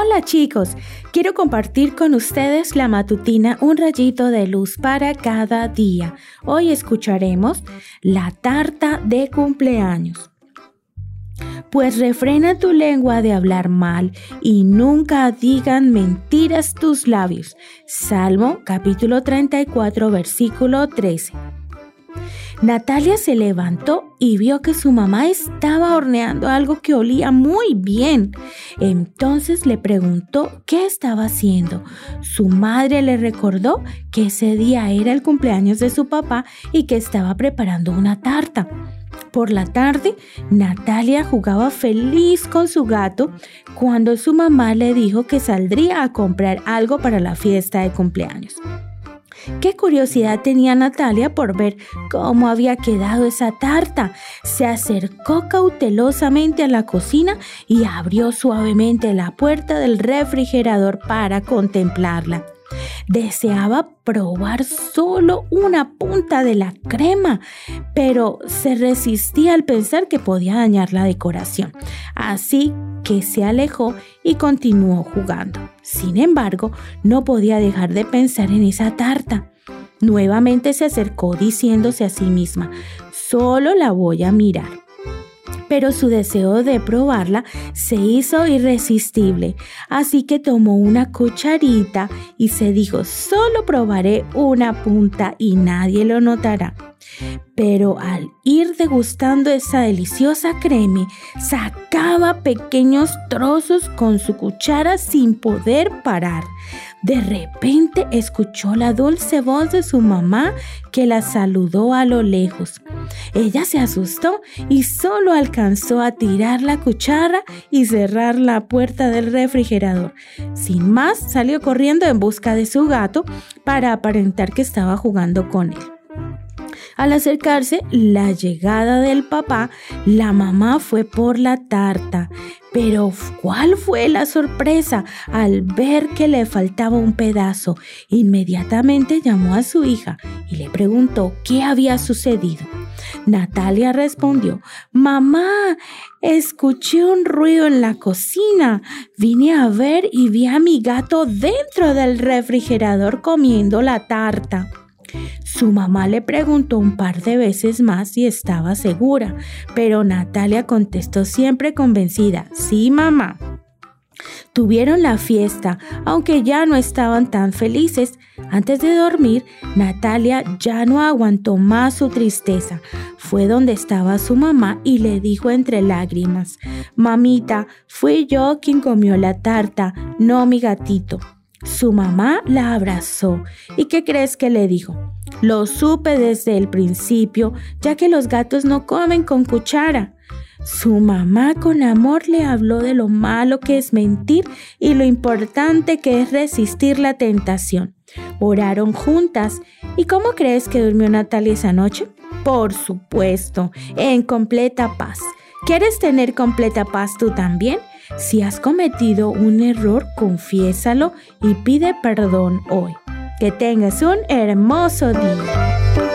Hola chicos, quiero compartir con ustedes la matutina Un rayito de luz para cada día. Hoy escucharemos la tarta de cumpleaños. Pues refrena tu lengua de hablar mal y nunca digan mentiras tus labios. Salmo capítulo 34 versículo 13. Natalia se levantó y vio que su mamá estaba horneando algo que olía muy bien. Entonces le preguntó qué estaba haciendo. Su madre le recordó que ese día era el cumpleaños de su papá y que estaba preparando una tarta. Por la tarde, Natalia jugaba feliz con su gato cuando su mamá le dijo que saldría a comprar algo para la fiesta de cumpleaños. Qué curiosidad tenía Natalia por ver cómo había quedado esa tarta. Se acercó cautelosamente a la cocina y abrió suavemente la puerta del refrigerador para contemplarla. Deseaba probar solo una punta de la crema, pero se resistía al pensar que podía dañar la decoración. Así que se alejó y continuó jugando. Sin embargo, no podía dejar de pensar en esa tarta. Nuevamente se acercó diciéndose a sí misma, solo la voy a mirar pero su deseo de probarla se hizo irresistible, así que tomó una cucharita y se dijo, solo probaré una punta y nadie lo notará. Pero al ir degustando esa deliciosa creme, sacaba pequeños trozos con su cuchara sin poder parar. De repente escuchó la dulce voz de su mamá que la saludó a lo lejos. Ella se asustó y solo alcanzó a tirar la cuchara y cerrar la puerta del refrigerador. Sin más, salió corriendo en busca de su gato para aparentar que estaba jugando con él. Al acercarse la llegada del papá, la mamá fue por la tarta. Pero ¿cuál fue la sorpresa al ver que le faltaba un pedazo? Inmediatamente llamó a su hija y le preguntó qué había sucedido. Natalia respondió, Mamá, escuché un ruido en la cocina. Vine a ver y vi a mi gato dentro del refrigerador comiendo la tarta. Su mamá le preguntó un par de veces más si estaba segura, pero Natalia contestó siempre convencida, sí mamá. Tuvieron la fiesta, aunque ya no estaban tan felices. Antes de dormir, Natalia ya no aguantó más su tristeza. Fue donde estaba su mamá y le dijo entre lágrimas, Mamita, fui yo quien comió la tarta, no mi gatito. Su mamá la abrazó. ¿Y qué crees que le dijo? Lo supe desde el principio, ya que los gatos no comen con cuchara. Su mamá con amor le habló de lo malo que es mentir y lo importante que es resistir la tentación. Oraron juntas. ¿Y cómo crees que durmió Natalia esa noche? Por supuesto, en completa paz. ¿Quieres tener completa paz tú también? Si has cometido un error, confiésalo y pide perdón hoy. Que tengas un hermoso día.